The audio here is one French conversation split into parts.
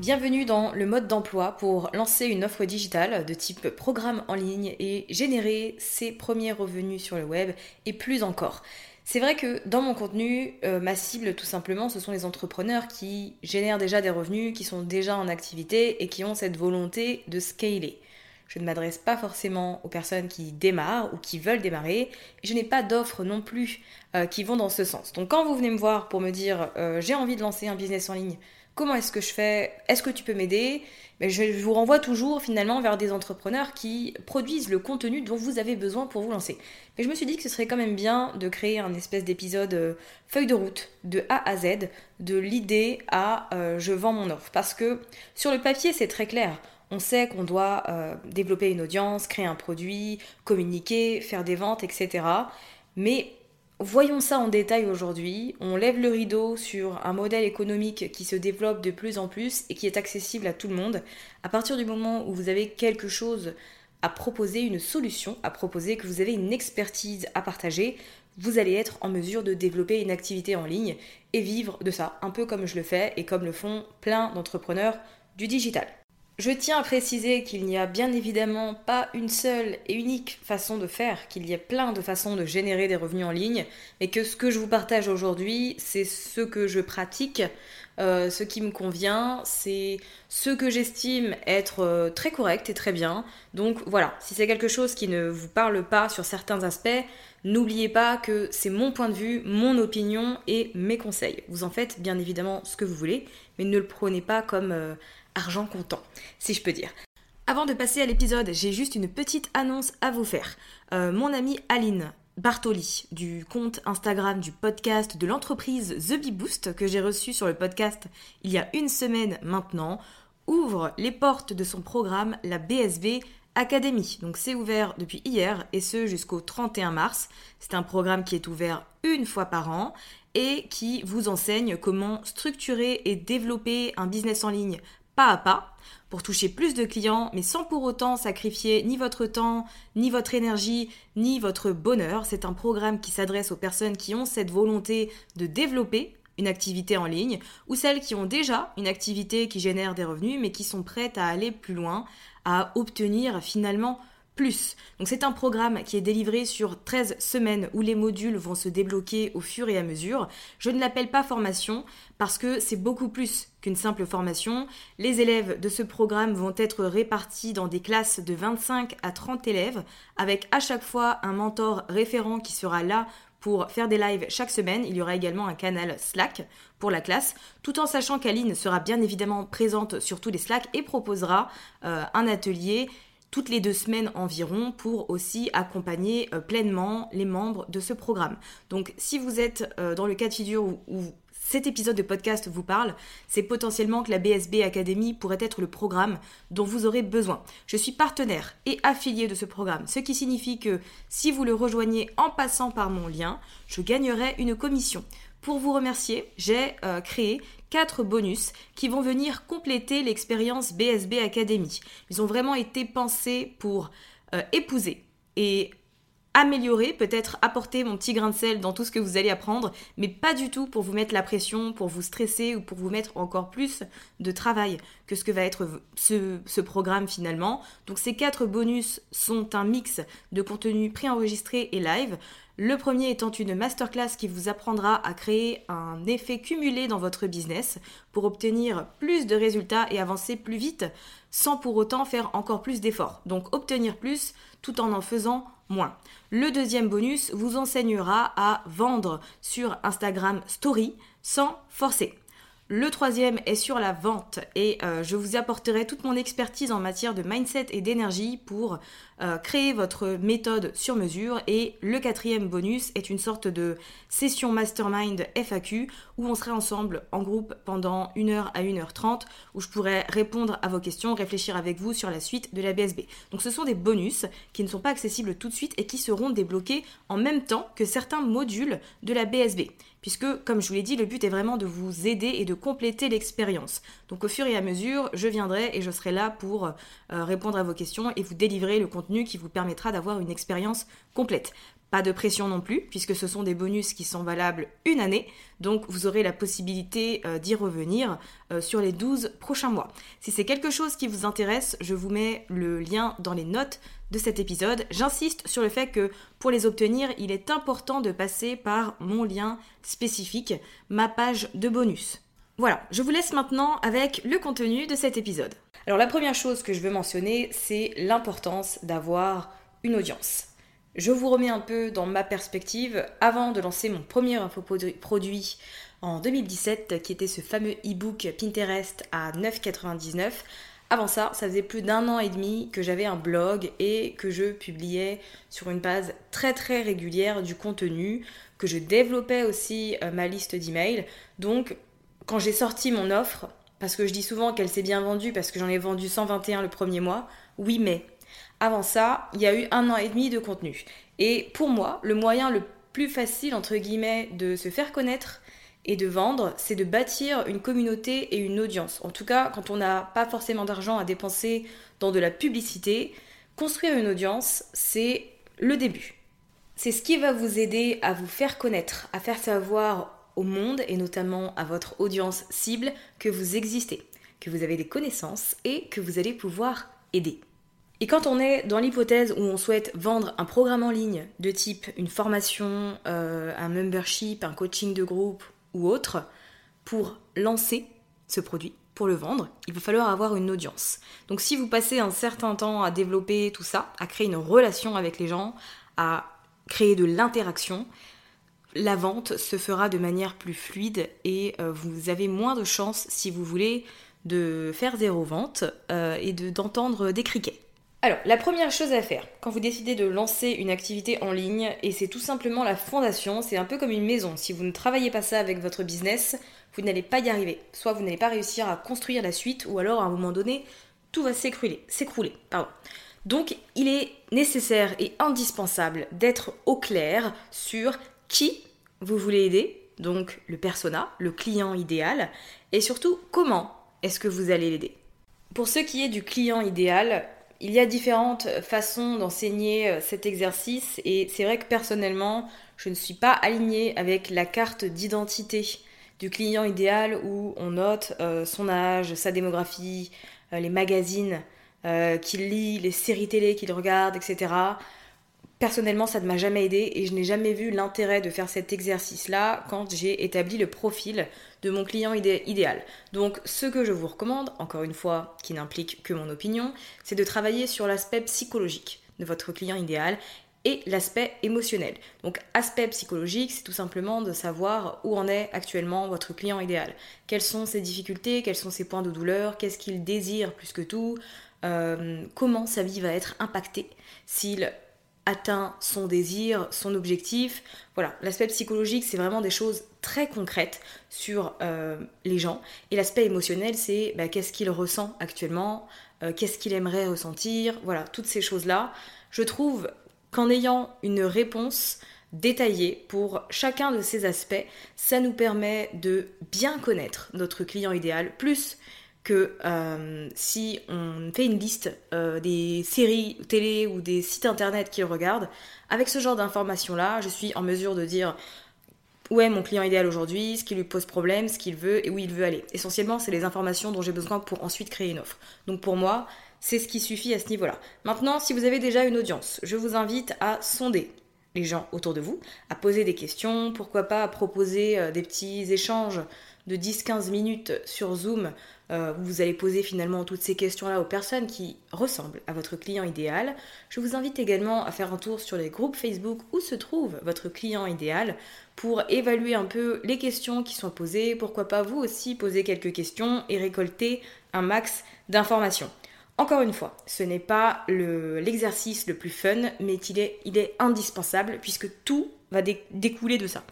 Bienvenue dans le mode d'emploi pour lancer une offre digitale de type programme en ligne et générer ses premiers revenus sur le web et plus encore. C'est vrai que dans mon contenu, euh, ma cible tout simplement, ce sont les entrepreneurs qui génèrent déjà des revenus, qui sont déjà en activité et qui ont cette volonté de scaler. Je ne m'adresse pas forcément aux personnes qui démarrent ou qui veulent démarrer. Je n'ai pas d'offres non plus euh, qui vont dans ce sens. Donc quand vous venez me voir pour me dire euh, j'ai envie de lancer un business en ligne, Comment est-ce que je fais? Est-ce que tu peux m'aider? Mais je vous renvoie toujours finalement vers des entrepreneurs qui produisent le contenu dont vous avez besoin pour vous lancer. Mais je me suis dit que ce serait quand même bien de créer un espèce d'épisode euh, feuille de route de A à Z, de l'idée à euh, je vends mon offre. Parce que sur le papier c'est très clair. On sait qu'on doit euh, développer une audience, créer un produit, communiquer, faire des ventes, etc. Mais Voyons ça en détail aujourd'hui. On lève le rideau sur un modèle économique qui se développe de plus en plus et qui est accessible à tout le monde. À partir du moment où vous avez quelque chose à proposer, une solution à proposer, que vous avez une expertise à partager, vous allez être en mesure de développer une activité en ligne et vivre de ça, un peu comme je le fais et comme le font plein d'entrepreneurs du digital. Je tiens à préciser qu'il n'y a bien évidemment pas une seule et unique façon de faire, qu'il y a plein de façons de générer des revenus en ligne, mais que ce que je vous partage aujourd'hui, c'est ce que je pratique, euh, ce qui me convient, c'est ce que j'estime être euh, très correct et très bien. Donc voilà, si c'est quelque chose qui ne vous parle pas sur certains aspects, n'oubliez pas que c'est mon point de vue, mon opinion et mes conseils. Vous en faites bien évidemment ce que vous voulez, mais ne le prenez pas comme... Euh, argent comptant, si je peux dire. Avant de passer à l'épisode, j'ai juste une petite annonce à vous faire. Euh, mon amie Aline Bartoli du compte Instagram du podcast de l'entreprise The Bee Boost que j'ai reçu sur le podcast il y a une semaine maintenant ouvre les portes de son programme la BSV Academy. Donc c'est ouvert depuis hier et ce jusqu'au 31 mars. C'est un programme qui est ouvert une fois par an et qui vous enseigne comment structurer et développer un business en ligne pas à pas pour toucher plus de clients, mais sans pour autant sacrifier ni votre temps, ni votre énergie, ni votre bonheur. C'est un programme qui s'adresse aux personnes qui ont cette volonté de développer une activité en ligne, ou celles qui ont déjà une activité qui génère des revenus, mais qui sont prêtes à aller plus loin, à obtenir finalement donc c'est un programme qui est délivré sur 13 semaines où les modules vont se débloquer au fur et à mesure. Je ne l'appelle pas formation parce que c'est beaucoup plus qu'une simple formation. Les élèves de ce programme vont être répartis dans des classes de 25 à 30 élèves avec à chaque fois un mentor référent qui sera là pour faire des lives chaque semaine. Il y aura également un canal Slack pour la classe, tout en sachant qu'Aline sera bien évidemment présente sur tous les Slack et proposera euh, un atelier toutes les deux semaines environ pour aussi accompagner euh, pleinement les membres de ce programme. Donc si vous êtes euh, dans le cas de figure où, cet épisode de podcast vous parle, c'est potentiellement que la BSB Academy pourrait être le programme dont vous aurez besoin. Je suis partenaire et affilié de ce programme, ce qui signifie que si vous le rejoignez en passant par mon lien, je gagnerai une commission. Pour vous remercier, j'ai euh, créé quatre bonus qui vont venir compléter l'expérience BSB Academy. Ils ont vraiment été pensés pour euh, épouser et améliorer, peut-être apporter mon petit grain de sel dans tout ce que vous allez apprendre, mais pas du tout pour vous mettre la pression, pour vous stresser ou pour vous mettre encore plus de travail que ce que va être ce, programme finalement. Donc ces quatre bonus sont un mix de contenu préenregistré et live. Le premier étant une masterclass qui vous apprendra à créer un effet cumulé dans votre business pour obtenir plus de résultats et avancer plus vite sans pour autant faire encore plus d'efforts. Donc obtenir plus tout en en faisant moins. Le deuxième bonus vous enseignera à vendre sur Instagram Story sans forcer. Le troisième est sur la vente et euh, je vous apporterai toute mon expertise en matière de mindset et d'énergie pour euh, créer votre méthode sur mesure. Et le quatrième bonus est une sorte de session mastermind FAQ où on serait ensemble en groupe pendant 1h à 1h30 où je pourrais répondre à vos questions, réfléchir avec vous sur la suite de la BSB. Donc ce sont des bonus qui ne sont pas accessibles tout de suite et qui seront débloqués en même temps que certains modules de la BSB puisque, comme je vous l'ai dit, le but est vraiment de vous aider et de compléter l'expérience. Donc au fur et à mesure, je viendrai et je serai là pour euh, répondre à vos questions et vous délivrer le contenu qui vous permettra d'avoir une expérience complète. Pas de pression non plus, puisque ce sont des bonus qui sont valables une année, donc vous aurez la possibilité euh, d'y revenir euh, sur les 12 prochains mois. Si c'est quelque chose qui vous intéresse, je vous mets le lien dans les notes de cet épisode. J'insiste sur le fait que pour les obtenir, il est important de passer par mon lien spécifique, ma page de bonus. Voilà, je vous laisse maintenant avec le contenu de cet épisode. Alors la première chose que je veux mentionner, c'est l'importance d'avoir une audience. Je vous remets un peu dans ma perspective. Avant de lancer mon premier infoproduit en 2017, qui était ce fameux e-book Pinterest à 9,99, avant ça, ça faisait plus d'un an et demi que j'avais un blog et que je publiais sur une base très très régulière du contenu, que je développais aussi euh, ma liste d'emails. Donc, quand j'ai sorti mon offre, parce que je dis souvent qu'elle s'est bien vendue parce que j'en ai vendu 121 le premier mois, oui mais avant ça, il y a eu un an et demi de contenu. Et pour moi, le moyen le plus facile, entre guillemets, de se faire connaître et de vendre, c'est de bâtir une communauté et une audience. En tout cas, quand on n'a pas forcément d'argent à dépenser dans de la publicité, construire une audience, c'est le début. C'est ce qui va vous aider à vous faire connaître, à faire savoir au monde et notamment à votre audience cible que vous existez, que vous avez des connaissances et que vous allez pouvoir aider. Et quand on est dans l'hypothèse où on souhaite vendre un programme en ligne de type une formation, euh, un membership, un coaching de groupe ou autre, pour lancer ce produit, pour le vendre, il va falloir avoir une audience. Donc si vous passez un certain temps à développer tout ça, à créer une relation avec les gens, à créer de l'interaction, la vente se fera de manière plus fluide et euh, vous avez moins de chances, si vous voulez, de faire zéro vente euh, et d'entendre des criquets. Alors, la première chose à faire quand vous décidez de lancer une activité en ligne, et c'est tout simplement la fondation, c'est un peu comme une maison. Si vous ne travaillez pas ça avec votre business, vous n'allez pas y arriver. Soit vous n'allez pas réussir à construire la suite, ou alors à un moment donné, tout va s'écrouler. S'écrouler, pardon. Donc, il est nécessaire et indispensable d'être au clair sur qui vous voulez aider, donc le persona, le client idéal, et surtout comment est-ce que vous allez l'aider. Pour ce qui est du client idéal, il y a différentes façons d'enseigner euh, cet exercice et c'est vrai que personnellement, je ne suis pas alignée avec la carte d'identité du client idéal où on note euh, son âge, sa démographie, euh, les magazines qu'il lit, les séries télé qu'il regarde, etc. Personnellement, ça ne m'a jamais aidé et je n'ai jamais vu l'intérêt de faire cet exercice-là quand j'ai établi le profil de mon client idéal. Donc, ce que je vous recommande, encore une fois, qui n'implique que mon opinion, c'est de travailler sur l'aspect psychologique de votre client idéal et l'aspect émotionnel. Donc aspect psychologique, c'est tout simplement de savoir où en est actuellement votre client idéal. Quelles sont ses difficultés, quels sont ses points de douleur, qu'est-ce qu'il désire plus que tout, euh, comment sa vie va être impactée s'il atteint son désir, son objectif. Voilà, l'aspect psychologique, c'est vraiment des choses très concrètes sur euh, les gens. Et l'aspect émotionnel, c'est bah, qu'est-ce qu'il ressent actuellement, euh, qu'est-ce qu'il aimerait ressentir, voilà, toutes ces choses-là. Je trouve qu'en ayant une réponse détaillée pour chacun de ces aspects, ça nous permet de bien connaître notre client idéal, plus euh, si on fait une liste euh, des séries télé ou des sites internet qu'il regarde, avec ce genre d'informations-là, je suis en mesure de dire où est mon client idéal aujourd'hui, ce qui lui pose problème, ce qu'il veut et où il veut aller. Essentiellement, c'est les informations dont j'ai besoin pour ensuite créer une offre. Donc pour moi, c'est ce qui suffit à ce niveau-là. Maintenant, si vous avez déjà une audience, je vous invite à sonder les gens autour de vous, à poser des questions, pourquoi pas à proposer euh, des petits échanges de 10-15 minutes sur Zoom euh, vous allez poser finalement toutes ces questions-là aux personnes qui ressemblent à votre client idéal. Je vous invite également à faire un tour sur les groupes Facebook où se trouve votre client idéal pour évaluer un peu les questions qui sont posées, pourquoi pas vous aussi poser quelques questions et récolter un max d'informations. Encore une fois, ce n'est pas l'exercice le, plus fun, mais il est indispensable puisque tout va découler de ça.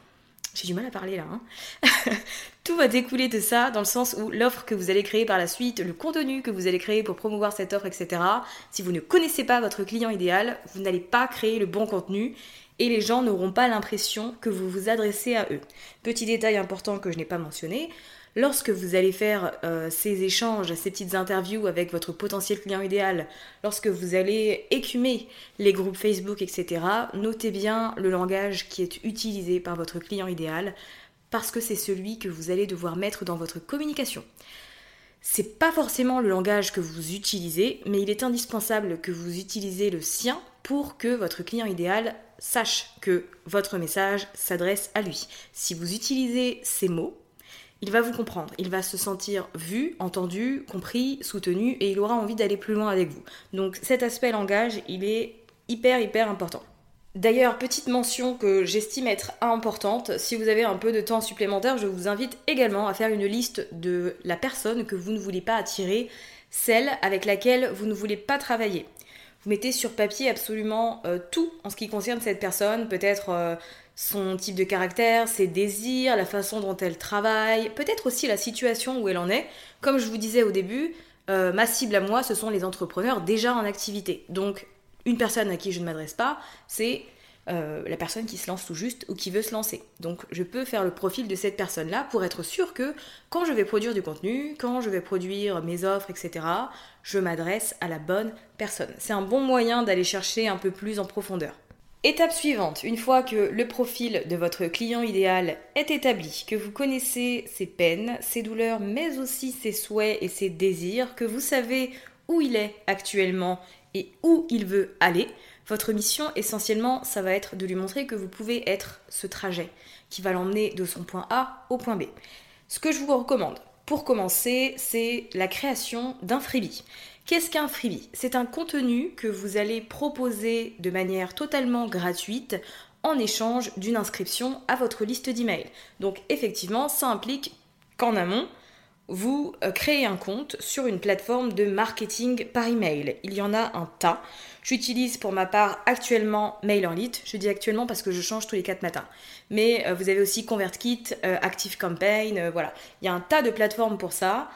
J'ai du mal à parler là. Hein tout va découler de ça dans le sens où l'offre que vous allez créer par la suite, le contenu que vous allez créer pour promouvoir cette offre, etc. Si vous ne connaissez pas votre client idéal, vous n'allez pas créer le bon contenu et les gens n'auront pas l'impression que vous vous adressez à eux. Petit détail important que je n'ai pas mentionné, lorsque vous allez faire euh, ces échanges, ces petites interviews avec votre potentiel client idéal, lorsque vous allez écumer les groupes Facebook, etc., notez bien le langage qui est utilisé par votre client idéal, parce que c'est celui que vous allez devoir mettre dans votre communication. C'est pas forcément le langage que vous utilisez, mais il est indispensable que vous utilisez le sien pour que votre client idéal sache que votre message s'adresse à lui. Si vous utilisez ces mots, il va vous comprendre, il va se sentir vu, entendu, compris, soutenu et il aura envie d'aller plus loin avec vous. Donc cet aspect langage, il est hyper hyper important. D'ailleurs, petite mention que j'estime être importante, si vous avez un peu de temps supplémentaire, je vous invite également à faire une liste de la personne que vous ne voulez pas attirer, celle avec laquelle vous ne voulez pas travailler. Vous mettez sur papier absolument euh, tout en ce qui concerne cette personne, peut-être euh, son type de caractère, ses désirs, la façon dont elle travaille, peut-être aussi la situation où elle en est. Comme je vous disais au début, euh, ma cible à moi, ce sont les entrepreneurs déjà en activité. Donc, une personne à qui je ne m'adresse pas, c'est euh, la personne qui se lance tout juste ou qui veut se lancer. Donc je peux faire le profil de cette personne-là pour être sûr que quand je vais produire du contenu, quand je vais produire mes offres, etc., je m'adresse à la bonne personne. C'est un bon moyen d'aller chercher un peu plus en profondeur. Étape suivante, une fois que le profil de votre client idéal est établi, que vous connaissez ses peines, ses douleurs, mais aussi ses souhaits et ses désirs, que vous savez où il est actuellement et où il veut aller, votre mission essentiellement, ça va être de lui montrer que vous pouvez être ce trajet qui va l'emmener de son point A au point B. Ce que je vous recommande, pour commencer, c'est la création d'un freebie. Qu'est-ce qu'un freebie? C'est un contenu que vous allez proposer de manière totalement gratuite en échange d'une inscription à votre liste d'emails. Donc effectivement, ça implique qu'en amont, vous euh, créez un compte sur une plateforme de marketing par email. Il y en a un tas. J'utilise pour ma part actuellement MailerLite. Je dis actuellement parce que je change tous les 4 matins. Mais euh, vous avez aussi ConvertKit, euh, ActiveCampaign, voilà. Il y a un tas de plateformes pour ça.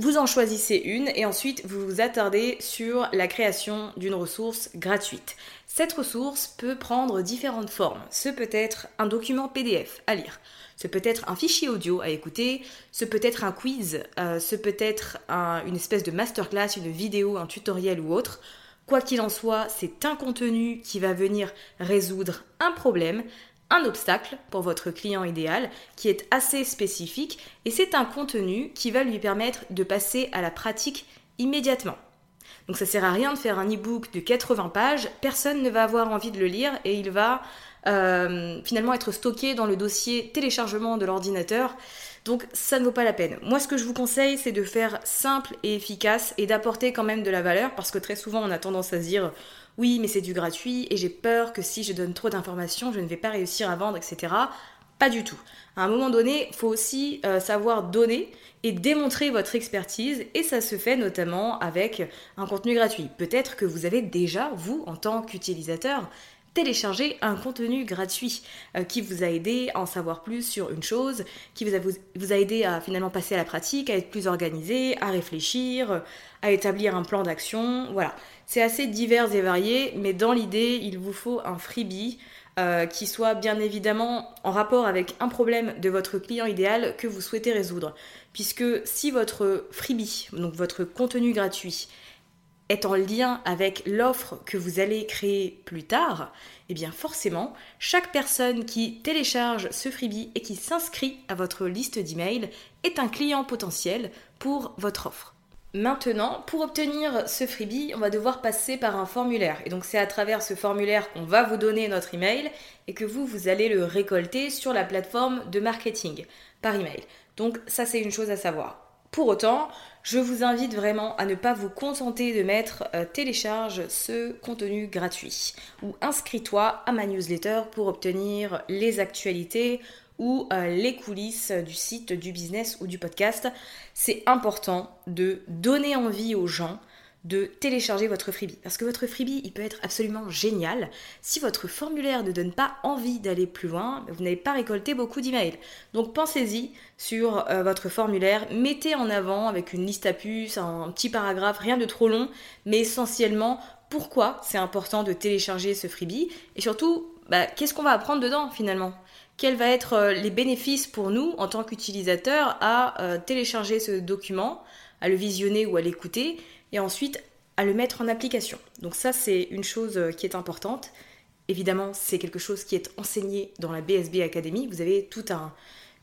Vous en choisissez une et ensuite vous vous attardez sur la création d'une ressource gratuite. Cette ressource peut prendre différentes formes. Ce peut être un document PDF à lire, ce peut être un fichier audio à écouter, ce peut être un quiz, euh, ce peut être une espèce de masterclass, une vidéo, un tutoriel ou autre. Quoi qu'il en soit, c'est un contenu qui va venir résoudre un problème un obstacle pour votre client idéal qui est assez spécifique et c'est un contenu qui va lui permettre de passer à la pratique immédiatement. Donc ça sert à rien de faire un e-book de 80 pages, personne ne va avoir envie de le lire et il va euh, finalement être stocké dans le dossier téléchargement de l'ordinateur. Donc ça ne vaut pas la peine. Moi ce que je vous conseille c'est de faire simple et efficace et d'apporter quand même de la valeur parce que très souvent on a tendance à se dire oui, mais c'est du gratuit et j'ai peur que si je donne trop d'informations, je ne vais pas réussir à vendre, etc. Pas du tout. À un moment donné, il faut aussi euh, savoir donner et démontrer votre expertise et ça se fait notamment avec un contenu gratuit. Peut-être que vous avez déjà, vous, en tant qu'utilisateur, téléchargé un contenu gratuit euh, qui vous a aidé à en savoir plus sur une chose, qui vous a, aidé à finalement passer à la pratique, à être plus organisé, à réfléchir, à établir un plan d'action. Voilà, c'est assez divers et varié, mais dans l'idée, il vous faut un freebie euh, qui soit bien évidemment en rapport avec un problème de votre client idéal que vous souhaitez résoudre. Puisque si votre freebie, donc votre contenu gratuit, est en lien avec l'offre que vous allez créer plus tard, eh bien forcément, chaque personne qui télécharge ce freebie et qui s'inscrit à votre liste d'emails est un client potentiel pour votre offre. Maintenant, pour obtenir ce freebie, on va devoir passer par un formulaire. Et donc c'est à travers ce formulaire qu'on va vous donner notre email et que vous, vous allez le récolter sur la plateforme de marketing par email. Donc ça c'est une chose à savoir. Pour autant, je vous invite vraiment à ne pas vous contenter de mettre euh, télécharge ce contenu gratuit ou inscris-toi à ma newsletter pour obtenir les actualités ou euh, les coulisses du site, du business ou du podcast. C'est important de donner envie aux gens de télécharger votre freebie. Parce que votre freebie, il peut être absolument génial. Si votre formulaire ne donne pas envie d'aller plus loin, vous n'avez pas récolté beaucoup d'emails. Donc pensez-y sur euh, votre formulaire, mettez en avant avec une liste à puces, un petit paragraphe, rien de trop long, mais essentiellement pourquoi c'est important de télécharger ce freebie? Et surtout bah, qu'est-ce qu'on va apprendre dedans finalement? Quels vont être euh, les bénéfices pour nous en tant qu'utilisateurs à euh, télécharger ce document, à le visionner ou à l'écouter, et ensuite à le mettre en application. Donc ça, c'est une chose euh, qui est importante. Évidemment, c'est quelque chose qui est enseigné dans la BSB Academy. Vous avez toute un,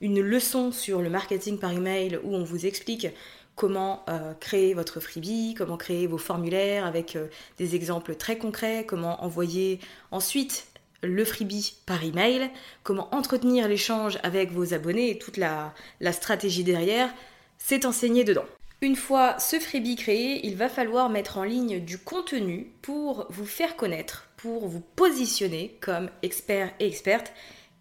une leçon sur le marketing par email où on vous explique comment créer votre freebie, comment créer vos formulaires avec des exemples très concrets, comment envoyer ensuite le freebie par email, comment entretenir l'échange avec vos abonnés et toute la, stratégie derrière, c'est enseigné dedans. Une fois ce freebie créé, il va falloir mettre en ligne du contenu pour vous faire connaître, pour vous positionner comme expert et experte,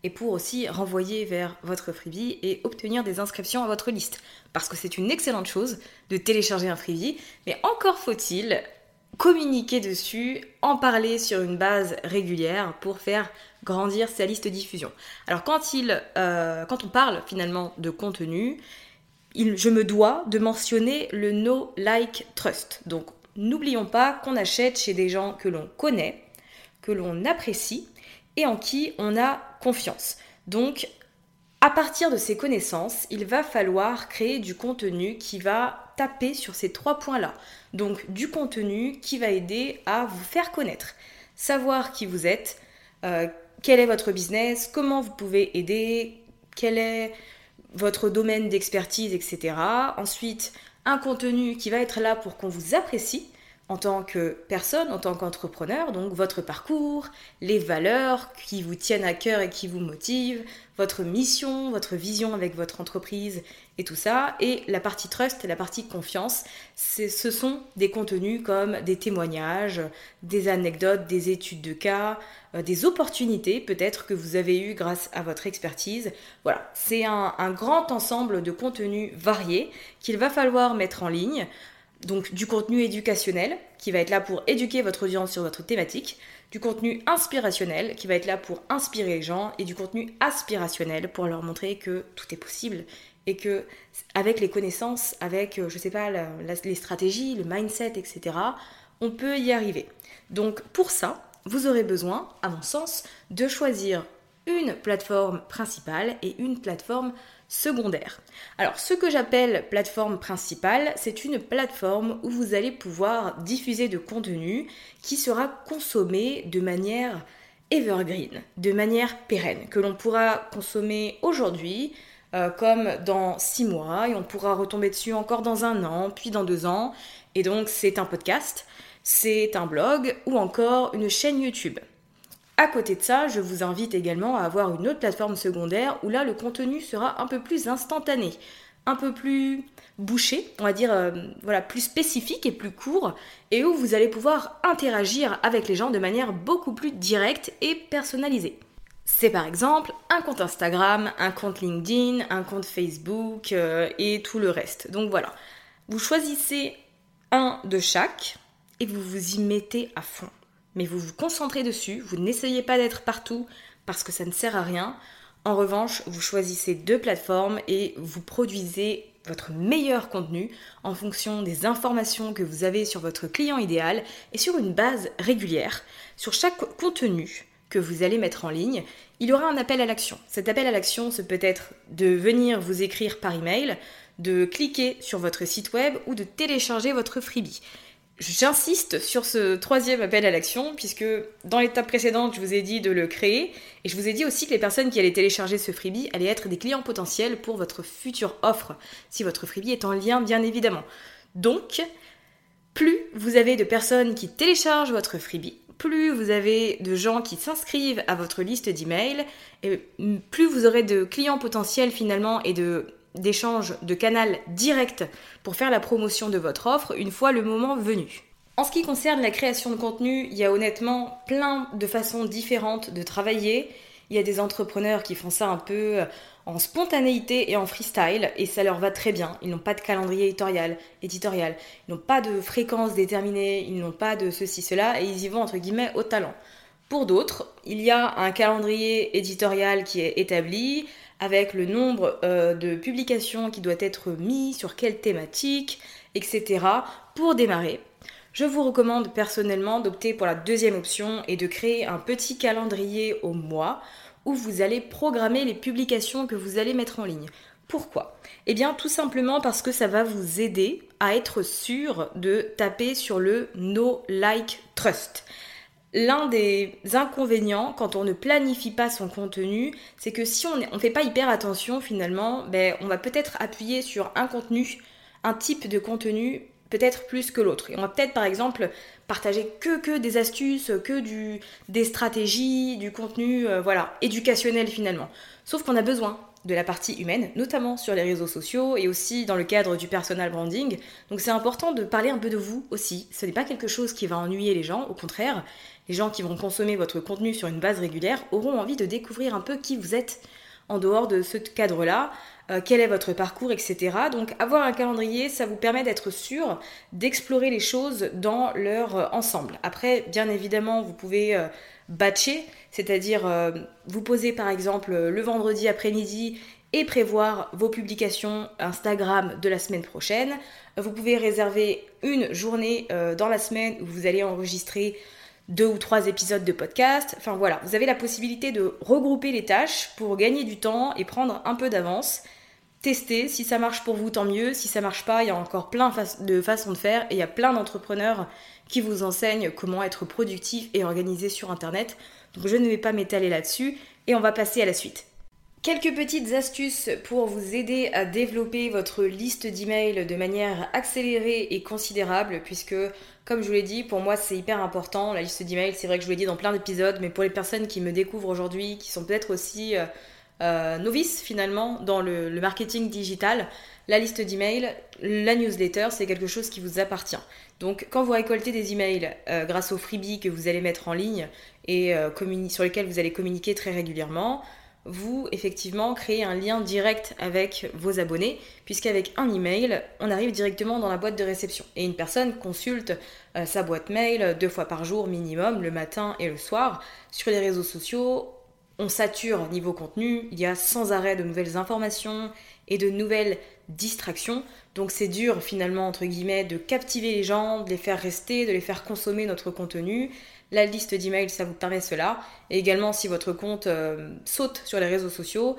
et pour aussi renvoyer vers votre freebie et obtenir des inscriptions à votre liste. Parce que c'est une excellente chose de télécharger un freebie, mais encore faut-il communiquer dessus, en parler sur une base régulière pour faire grandir sa liste de diffusion. Alors quand, il, euh, quand on parle finalement de contenu, je me dois de mentionner le no like trust. Donc n'oublions pas qu'on achète chez des gens que l'on connaît, que l'on apprécie et en qui on a confiance. Donc à partir de ces connaissances, il va falloir créer du contenu qui va taper sur ces trois points-là. Donc du contenu qui va aider à vous faire connaître, savoir qui vous êtes, euh, quel est votre business, comment vous pouvez aider, quel est votre domaine d'expertise, etc. Ensuite, un contenu qui va être là pour qu'on vous apprécie, en tant que personne, en tant qu'entrepreneur, donc votre parcours, les valeurs qui vous tiennent à cœur et qui vous motivent, votre mission, votre vision avec votre entreprise et tout ça. Et la partie trust, la partie confiance, ce sont des contenus comme des témoignages, des anecdotes, des études de cas, euh, des opportunités peut-être que vous avez eues grâce à votre expertise. Voilà, c'est un, un grand ensemble de contenus variés qu'il va falloir mettre en ligne donc du contenu éducationnel qui va être là pour éduquer votre audience sur votre thématique, du contenu inspirationnel qui va être là pour inspirer les gens et du contenu aspirationnel pour leur montrer que tout est possible et que avec les connaissances, avec euh, je sais pas les stratégies, le mindset, etc. On peut y arriver. Donc pour ça, vous aurez besoin, à mon sens, de choisir une plateforme principale et une plateforme secondaire. Alors, ce que j'appelle plateforme principale, c'est une plateforme où vous allez pouvoir diffuser de contenu qui sera consommé de manière evergreen, de manière pérenne, que l'on pourra consommer aujourd'hui, euh, comme dans six mois, et on pourra retomber dessus encore dans un an, puis dans deux ans. Et donc, c'est un podcast, c'est un blog ou encore une chaîne YouTube. À côté de ça, je vous invite également à avoir une autre plateforme secondaire où là le contenu sera un peu plus instantané, un peu plus bouché, on va dire euh, voilà, plus spécifique et plus court et où vous allez pouvoir interagir avec les gens de manière beaucoup plus directe et personnalisée. C'est par exemple un compte Instagram, un compte LinkedIn, un compte Facebook euh, et tout le reste. Donc voilà, vous choisissez un de chaque et vous vous y mettez à fond. Mais vous vous concentrez dessus, vous n'essayez pas d'être partout parce que ça ne sert à rien. En revanche, vous choisissez deux plateformes et vous produisez votre meilleur contenu en fonction des informations que vous avez sur votre client idéal et sur une base régulière. Sur chaque contenu que vous allez mettre en ligne, il y aura un appel à l'action. Cet appel à l'action, ce peut être de venir vous écrire par email, de cliquer sur votre site web ou de télécharger votre freebie. J'insiste sur ce troisième appel à l'action, puisque dans l'étape précédente, je vous ai dit de le créer, et je vous ai dit aussi que les personnes qui allaient télécharger ce freebie allaient être des clients potentiels pour votre future offre, si votre freebie est en lien, bien évidemment. Donc, plus vous avez de personnes qui téléchargent votre freebie, plus vous avez de gens qui s'inscrivent à votre liste d'emails, et plus vous aurez de clients potentiels finalement et de d'échange de canal direct pour faire la promotion de votre offre une fois le moment venu. En ce qui concerne la création de contenu, il y a honnêtement plein de façons différentes de travailler. Il y a des entrepreneurs qui font ça un peu euh, en spontanéité et en freestyle et ça leur va très bien. Ils n'ont pas de calendrier éditorial, éditorial, ils n'ont pas de fréquence déterminée, ils n'ont pas de ceci, cela et ils y vont entre guillemets au talent. Pour d'autres, il y a un calendrier éditorial qui est établi, avec le nombre euh, de publications qui doit être mis, sur quelle thématique, etc. pour démarrer. Je vous recommande personnellement d'opter pour la deuxième option et de créer un petit calendrier au mois où vous allez programmer les publications que vous allez mettre en ligne. Pourquoi? Eh bien tout simplement parce que ça va vous aider à être sûr de taper sur le No Like Trust. L'un des inconvénients quand on ne planifie pas son contenu, c'est que si on ne fait pas hyper attention finalement, ben, on va peut-être appuyer sur un contenu, un type de contenu peut-être plus que l'autre. Et on va peut-être par exemple partager que, que des astuces, que du, des stratégies, du contenu euh, voilà, éducationnel finalement. Sauf qu'on a besoin de la partie humaine, notamment sur les réseaux sociaux et aussi dans le cadre du personal branding. Donc c'est important de parler un peu de vous aussi. Ce n'est pas quelque chose qui va ennuyer les gens, au contraire, les gens qui vont consommer votre contenu sur une base régulière auront envie de découvrir un peu qui vous êtes en dehors de ce cadre-là, euh, quel est votre parcours, etc. Donc avoir un calendrier, ça vous permet d'être sûr d'explorer les choses dans leur euh, ensemble. Après, bien évidemment, vous pouvez euh, batcher, c'est-à-dire vous poser par exemple le vendredi après-midi et prévoir vos publications Instagram de la semaine prochaine. Vous pouvez réserver une journée dans la semaine où vous allez enregistrer deux ou trois épisodes de podcast. Enfin voilà, vous avez la possibilité de regrouper les tâches pour gagner du temps et prendre un peu d'avance. Tester, si ça marche pour vous, tant mieux. Si ça marche pas, il y a encore plein de façons de faire et il y a plein d'entrepreneurs qui vous enseignent comment être productif et organisé sur Internet. Donc je ne vais pas m'étaler là-dessus et on va passer à la suite. Quelques petites astuces pour vous aider à développer votre liste d'emails de manière accélérée et considérable, puisque, comme je vous l'ai dit, pour moi c'est hyper important. La liste d'emails, c'est vrai que je vous l'ai dit dans plein d'épisodes, mais pour les personnes qui me découvrent aujourd'hui, qui sont peut-être aussi euh, euh, novices finalement dans le, marketing digital, la liste d'emails, la newsletter, c'est quelque chose qui vous appartient. Donc quand vous récoltez des emails euh, grâce au freebie que vous allez mettre en ligne et sur lesquels vous allez communiquer très régulièrement, vous effectivement créez un lien direct avec vos abonnés, puisqu'avec un email, on arrive directement dans la boîte de réception. Et une personne consulte euh, sa boîte mail deux fois par jour minimum, le matin et le soir. Sur les réseaux sociaux, on sature niveau contenu, il y a sans arrêt de nouvelles informations et de nouvelles distractions. Donc c'est dur finalement, entre guillemets, de captiver les gens, de les faire rester, de les faire consommer notre contenu. La liste d'emails, ça vous permet cela. Et également, si votre compte euh, saute sur les réseaux sociaux,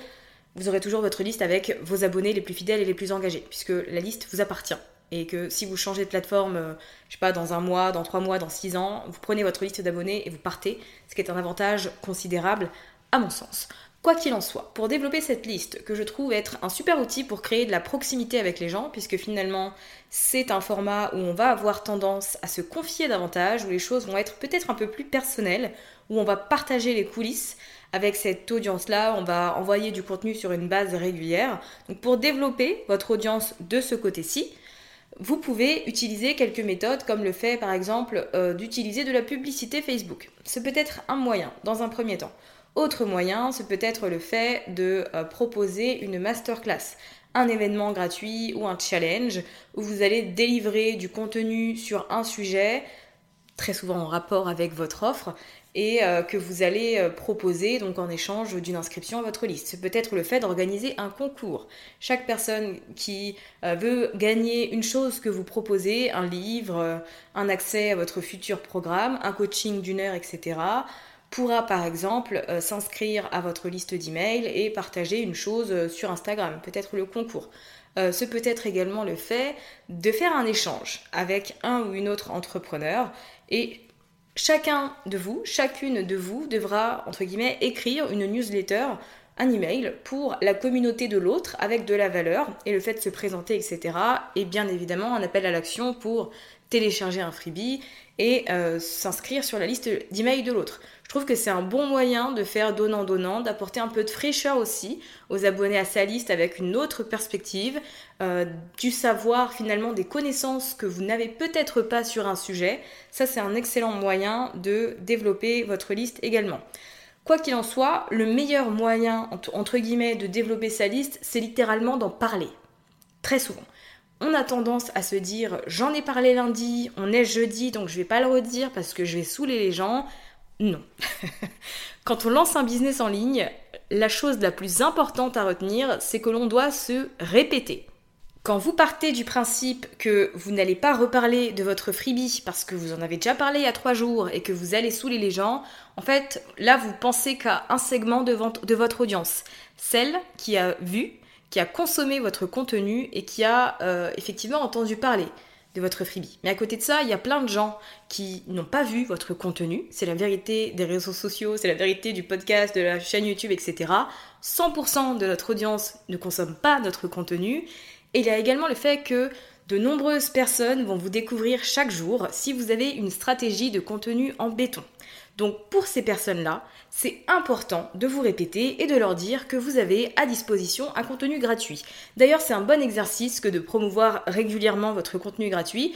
vous aurez toujours votre liste avec vos abonnés les plus fidèles et les plus engagés, puisque la liste vous appartient. Et que si vous changez de plateforme, euh, je sais pas, dans un mois, dans trois mois, dans six ans, vous prenez votre liste d'abonnés et vous partez, ce qui est un avantage considérable à mon sens. Quoi qu'il en soit, pour développer cette liste, que je trouve être un super outil pour créer de la proximité avec les gens, puisque finalement c'est un format où on va avoir tendance à se confier davantage, où les choses vont être peut-être un peu plus personnelles, où on va partager les coulisses avec cette audience-là, on va envoyer du contenu sur une base régulière. Donc pour développer votre audience de ce côté-ci, vous pouvez utiliser quelques méthodes comme le fait par exemple euh, d'utiliser de la publicité Facebook. C'est peut-être un moyen dans un premier temps. Autre moyen, ce peut être le fait de euh, proposer une masterclass, un événement gratuit ou un challenge où vous allez délivrer du contenu sur un sujet, très souvent en rapport avec votre offre, et euh, que vous allez euh, proposer donc en échange d'une inscription à votre liste. Ce peut être le fait d'organiser un concours. Chaque personne qui veut gagner une chose que vous proposez, un livre, un accès à votre futur programme, un coaching d'une heure, etc., pourra par exemple s'inscrire à votre liste d'emails et partager une chose sur Instagram, peut-être le concours. ce peut être également le fait de faire un échange avec un ou une autre entrepreneur et Chacun de vous, chacune de vous devra, entre guillemets, écrire une newsletter, un email pour la communauté de l'autre avec de la valeur et le fait de se présenter, etc. Et bien évidemment un appel à l'action pour télécharger un freebie et euh, s'inscrire sur la liste d'emails de l'autre. Je trouve que c'est un bon moyen de faire donnant-donnant, d'apporter un peu de fraîcheur aussi aux abonnés à sa liste avec une autre perspective, euh, du savoir finalement des connaissances que vous n'avez peut-être pas sur un sujet. Ça, c'est un excellent moyen de développer votre liste également. Quoi qu'il en soit, le meilleur moyen, entre guillemets, de développer sa liste, c'est littéralement d'en parler. Très souvent. On a tendance à se dire j'en ai parlé lundi, on est jeudi donc je vais pas le redire parce que je vais saouler les gens. Non. Quand on lance un business en ligne, la chose la plus importante à retenir, c'est que l'on doit se répéter. Quand vous partez du principe que vous n'allez pas reparler de votre freebie parce que vous en avez déjà parlé il y a trois jours et que vous allez saouler les gens, en fait, là, vous pensez qu'à un segment de, de votre audience. Celle qui a vu, qui a consommé votre contenu et qui a euh, effectivement entendu parler de votre freebie. Mais à côté de ça, il y a plein de gens qui n'ont pas vu votre contenu. C'est la vérité des réseaux sociaux, c'est la vérité du podcast, de la chaîne YouTube, etc. 100% de notre audience ne consomme pas notre contenu. Et il y a également le fait que de nombreuses personnes vont vous découvrir chaque jour si vous avez une stratégie de contenu en béton. Donc pour ces personnes-là, c'est important de vous répéter et de leur dire que vous avez à disposition un contenu gratuit. D'ailleurs, c'est un bon exercice que de promouvoir régulièrement votre contenu gratuit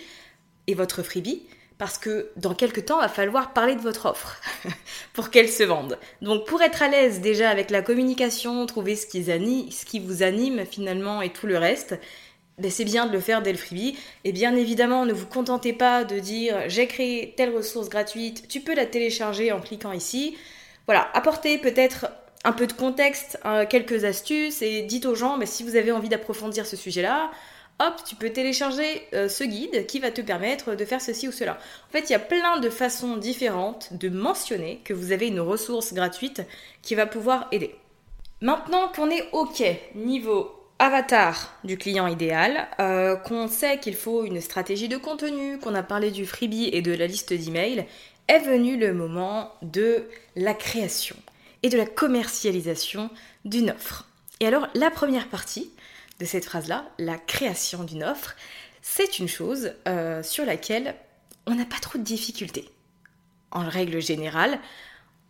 et votre freebie parce que dans quelques temps, il va falloir parler de votre offre pour qu'elle se vende. Donc pour être à l'aise déjà avec la communication, trouver ce qui, ce qui vous anime finalement et tout le reste, ben, c'est bien de le faire dès le freebie. Et bien évidemment, ne vous contentez pas de dire j'ai créé telle ressource gratuite, tu peux la télécharger en cliquant ici. Voilà, apportez peut-être un peu de contexte, euh, quelques astuces et dites aux gens, mais si vous avez envie d'approfondir ce sujet-là, hop, tu peux télécharger euh, ce guide qui va te permettre de faire ceci ou cela. En fait, il y a plein de façons différentes de mentionner que vous avez une ressource gratuite qui va pouvoir aider. Maintenant qu'on est OK niveau avatar du client idéal, euh, qu'on sait qu'il faut une stratégie de contenu, qu'on a parlé du freebie et de la liste d'emails, est venu le moment de la création et de la commercialisation d'une offre. Et alors, la première partie de cette phrase-là, la création d'une offre, c'est une chose euh, sur laquelle on n'a pas trop de difficultés. En règle générale,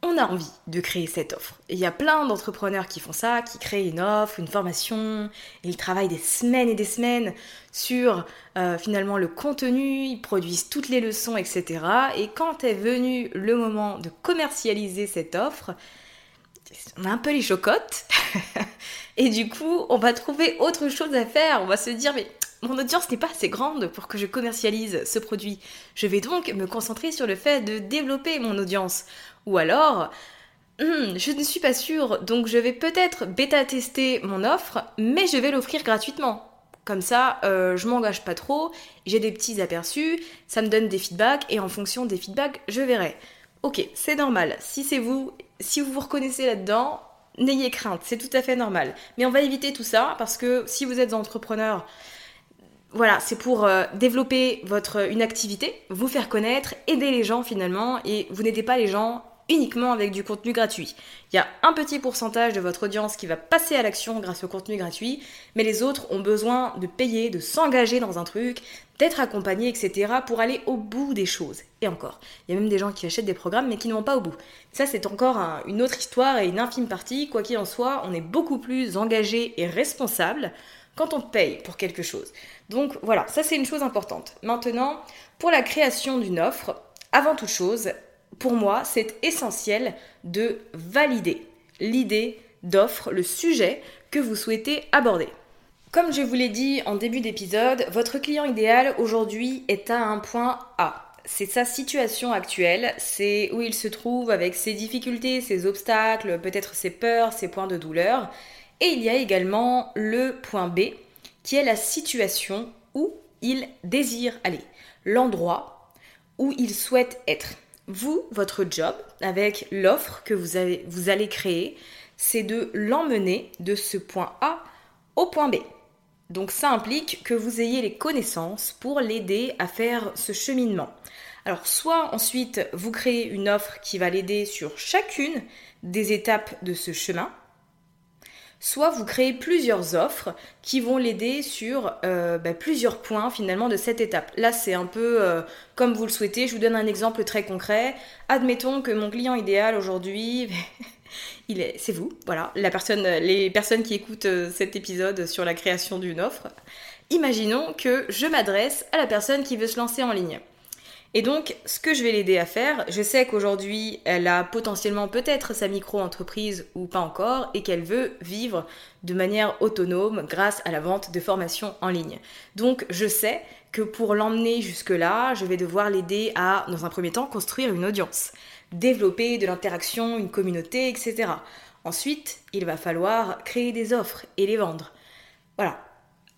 on a envie de créer cette offre. il y a plein d'entrepreneurs qui font ça, qui créent une offre, une formation, ils travaillent des semaines et des semaines sur euh, finalement le contenu, ils produisent toutes les leçons, etc. Et quand est venu le moment de commercialiser cette offre, on a un peu les chocottes. et du coup, on va trouver autre chose à faire. On va se dire, mais mon audience n'est pas assez grande pour que je commercialise ce produit. Je vais donc me concentrer sur le fait de développer mon audience. Ou alors, hmm, je ne suis pas sûre, donc je vais peut-être bêta-tester mon offre, mais je vais l'offrir gratuitement. Comme ça, euh, je m'engage pas trop, j'ai des petits aperçus, ça me donne des feedbacks, et en fonction des feedbacks, je verrai. Ok, c'est normal. Si c'est vous, si vous vous reconnaissez là-dedans, n'ayez crainte, c'est tout à fait normal. Mais on va éviter tout ça parce que si vous êtes entrepreneur, voilà, c'est pour euh, développer votre une activité, vous faire connaître, aider les gens finalement, et vous n'aidez pas les gens uniquement avec du contenu gratuit. Il y a un petit pourcentage de votre audience qui va passer à l'action grâce au contenu gratuit, mais les autres ont besoin de payer, de s'engager dans un truc, d'être accompagnés, etc. pour aller au bout des choses. Et encore, il y a même des gens qui achètent des programmes mais qui ne vont pas au bout. Ça, c'est encore une autre histoire et une infime partie. Quoi qu'il en soit, on est beaucoup plus engagé et responsable quand on paye pour quelque chose. Donc voilà, ça c'est une chose importante. Maintenant, pour la création d'une offre, avant toute chose, pour moi, c'est essentiel de valider l'idée d'offre, le sujet que vous souhaitez aborder. Comme je vous l'ai dit en début d'épisode, votre client idéal aujourd'hui est à un point A. C'est sa situation actuelle, c'est où il se trouve avec ses difficultés, ses obstacles, peut-être ses peurs, ses points de douleur. Et il y a également le point B, qui est la situation où il désire aller, l'endroit où il souhaite être. Vous, votre job, avec l'offre que vous, allez créer, c'est de l'emmener de ce point A au point B. Donc ça implique que vous ayez les connaissances pour l'aider à faire ce cheminement. Alors soit ensuite vous créez une offre qui va l'aider sur chacune des étapes de ce chemin, soit vous créez plusieurs offres qui vont l'aider sur euh, bah, plusieurs points finalement de cette étape. Là, c'est un peu euh, comme vous le souhaitez. Je vous donne un exemple très concret. Admettons que mon client idéal aujourd'hui, il est, c'est vous, voilà, la personne, les personnes qui écoutent euh, cet épisode sur la création d'une offre. Imaginons que je m'adresse à la personne qui veut se lancer en ligne. Et donc, ce que je vais l'aider à faire, je sais qu'aujourd'hui, elle a potentiellement peut-être sa micro-entreprise ou pas encore, et qu'elle veut vivre de manière autonome grâce à la vente de formations en ligne. Donc, je sais que pour l'emmener jusque-là, je vais devoir l'aider à, dans un premier temps, construire une audience, développer de l'interaction, une communauté, etc. Ensuite, il va falloir créer des offres et les vendre. Voilà,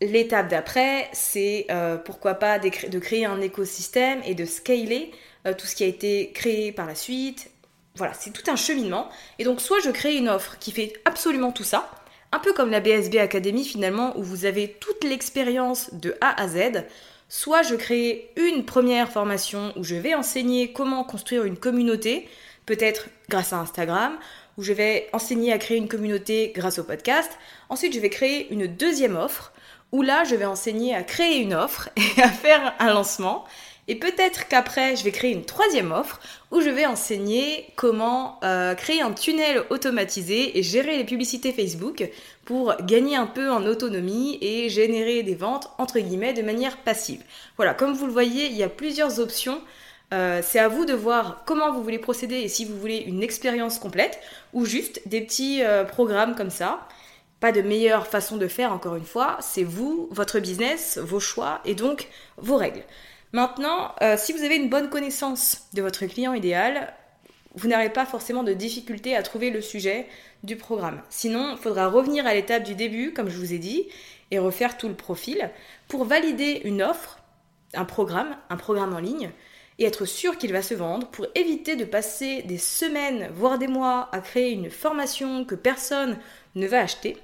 L'étape d'après, c'est euh, pourquoi pas de créer un écosystème et de scaler euh, tout ce qui a été créé par la suite. Voilà, c'est tout un cheminement. Et donc, soit je crée une offre qui fait absolument tout ça, un peu comme la BSB Academy finalement, où vous avez toute l'expérience de A à Z, soit je crée une première formation où je vais enseigner comment construire une communauté, peut-être grâce à Instagram, où je vais enseigner à créer une communauté grâce au podcast. Ensuite, je vais créer une deuxième offre où là, je vais enseigner à créer une offre et à faire un lancement. Et peut-être qu'après, je vais créer une troisième offre où je vais enseigner comment euh, créer un tunnel automatisé et gérer les publicités Facebook pour gagner un peu en autonomie et générer des ventes, entre guillemets, de manière passive. Voilà, comme vous le voyez, il y a plusieurs options. Euh, c'est à vous de voir comment vous voulez procéder et si vous voulez une expérience complète ou juste des petits euh, programmes comme ça pas de meilleure façon de faire, encore une fois, c'est vous, votre business, vos choix et donc vos règles. Maintenant, euh, si vous avez une bonne connaissance de votre client idéal, vous n'aurez pas forcément de difficulté à trouver le sujet du programme. Sinon, il faudra revenir à l'étape du début, comme je vous ai dit, et refaire tout le profil pour valider une offre, un programme, un programme en ligne, et être sûr qu'il va se vendre pour éviter de passer des semaines, voire des mois à créer une formation que personne ne va acheter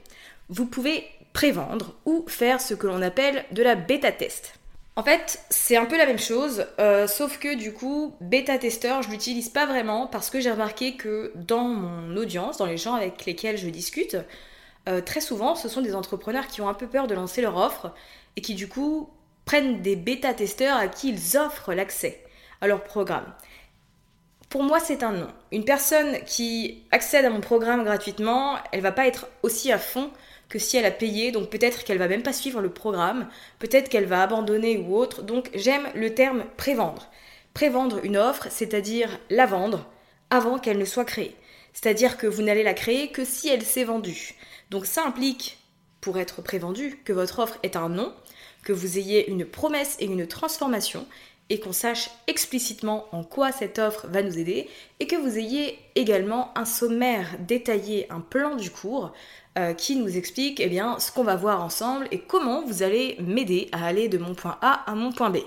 vous pouvez prévendre ou faire ce que l'on appelle de la bêta-test. En fait, c'est un peu la même chose, euh, sauf que du coup, bêta-testeur, je l'utilise pas vraiment parce que j'ai remarqué que dans mon audience, dans les gens avec lesquels je discute, euh, très souvent, ce sont des entrepreneurs qui ont un peu peur de lancer leur offre et qui du coup prennent des bêta-testeurs à qui ils offrent l'accès à leur programme. Pour moi, c'est un non. Une personne qui accède à mon programme gratuitement, elle va pas être aussi à fond que si elle a payé, donc peut-être qu'elle va même pas suivre le programme, peut-être qu'elle va abandonner ou autre. Donc j'aime le terme prévendre. Prévendre une offre, c'est-à-dire la vendre avant qu'elle ne soit créée. C'est-à-dire que vous n'allez la créer que si elle s'est vendue. Donc ça implique, pour être prévendu, que votre offre est un nom, que vous ayez une promesse et une transformation, et qu'on sache explicitement en quoi cette offre va nous aider, et que vous ayez également un sommaire détaillé, un plan du cours, euh, qui nous explique eh bien, ce qu'on va voir ensemble et comment vous allez m'aider à aller de mon point A à mon point B.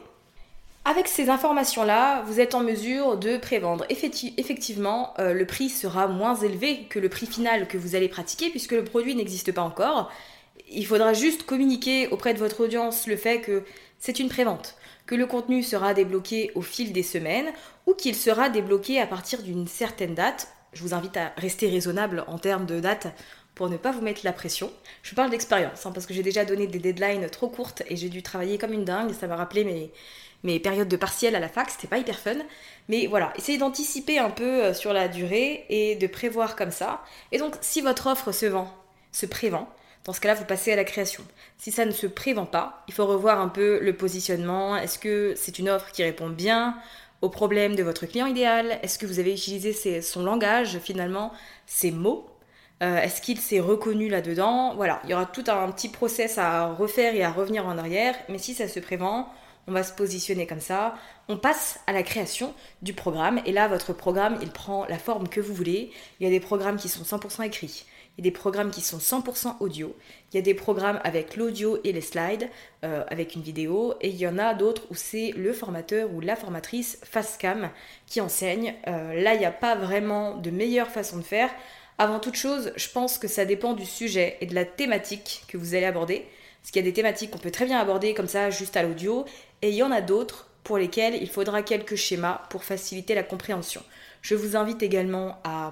Avec ces informations-là, vous êtes en mesure de prévendre. effectivement, euh, le prix sera moins élevé que le prix final que vous allez pratiquer puisque le produit n'existe pas encore. Il faudra juste communiquer auprès de votre audience le fait que c'est une prévente, que le contenu sera débloqué au fil des semaines ou qu'il sera débloqué à partir d'une certaine date. Je vous invite à rester raisonnable en termes de date pour ne pas vous mettre la pression. Je parle d'expérience, hein, parce que j'ai déjà donné des deadlines trop courtes et j'ai dû travailler comme une dingue. Ça m'a rappelé mes, mes périodes de partiel à la fac, c'était pas hyper fun. Mais voilà, essayez d'anticiper un peu euh, sur la durée et de prévoir comme ça. Et donc, si votre offre se vend, se prévend, Dans ce cas-là, vous passez à la création. Si ça ne se prévend pas, il faut revoir un peu le positionnement. Est-ce que c'est une offre qui répond bien au problème de votre client idéal? Est-ce que vous avez utilisé son langage finalement, ses mots? Euh, Est-ce qu'il s'est reconnu là-dedans? Voilà, il y aura tout un petit process à refaire et à revenir en arrière. Mais si ça se prévend, on va se positionner comme ça. On passe à la création du programme. Et là, votre programme, il prend la forme que vous voulez. Il y a des programmes qui sont 100% écrits. Il y a des programmes qui sont 100% audio. Il y a des programmes avec l'audio et les slides, euh, avec une vidéo. Et il y en a d'autres où c'est le formateur ou la formatrice face qui enseigne. Euh, là, il n'y a pas vraiment de meilleure façon de faire. Avant toute chose, je pense que ça dépend du sujet et de la thématique que vous allez aborder. Parce qu'il y a des thématiques qu'on peut très bien aborder comme ça, juste à l'audio, et il y en a d'autres pour lesquelles il faudra quelques schémas pour faciliter la compréhension. Je vous invite également à,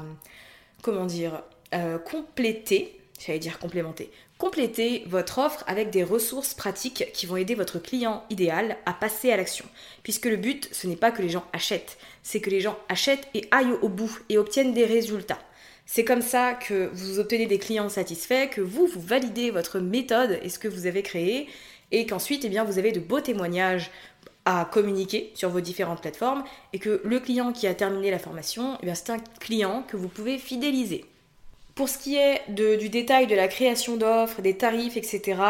comment dire, euh, compléter, j'allais dire complémenter, compléter votre offre avec des ressources pratiques qui vont aider votre client idéal à passer à l'action. Puisque le but, ce n'est pas que les gens achètent, c'est que les gens achètent et aillent au bout et obtiennent des résultats. C'est comme ça que vous obtenez des clients satisfaits, que vous, vous validez votre méthode et ce que vous avez créé, et qu'ensuite, eh bien, vous avez de beaux témoignages à communiquer sur vos différentes plateformes, et que le client qui a terminé la formation, eh c'est un client que vous pouvez fidéliser. Pour ce qui est du détail de la création d'offres, des tarifs, etc.,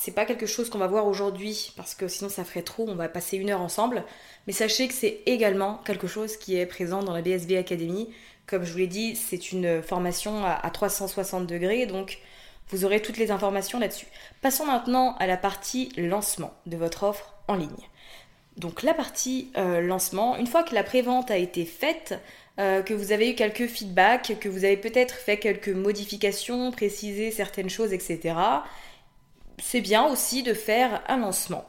c'est pas quelque chose qu'on va voir aujourd'hui parce que sinon ça ferait trop, on va passer une heure ensemble. Mais sachez que c'est également quelque chose qui est présent dans la BSB Academy. Comme je vous l'ai dit, c'est une formation à 360 degrés, donc vous aurez toutes les informations là-dessus. Passons maintenant à la partie lancement de votre offre en ligne. Donc la partie euh, lancement, une fois que la prévente a été faite, euh, que vous avez eu quelques feedbacks, que vous avez peut-être fait quelques modifications, précisé certaines choses, etc. C'est bien aussi de faire un lancement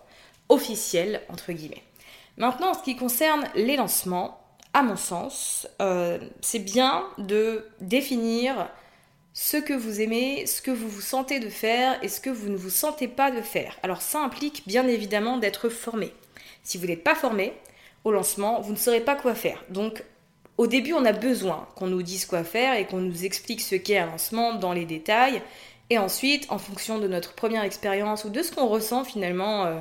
officiel, entre guillemets. Maintenant, en ce qui concerne les lancements, à mon sens, euh, c'est bien de définir ce que vous aimez, ce que vous vous sentez de faire et ce que vous ne vous sentez pas de faire. Alors ça implique bien évidemment d'être formé. Si vous n'êtes pas formé au lancement, vous ne saurez pas quoi faire. Donc au début, on a besoin qu'on nous dise quoi faire et qu'on nous explique ce qu'est un lancement dans les détails. Et ensuite, en fonction de notre première expérience ou de ce qu'on ressent finalement euh,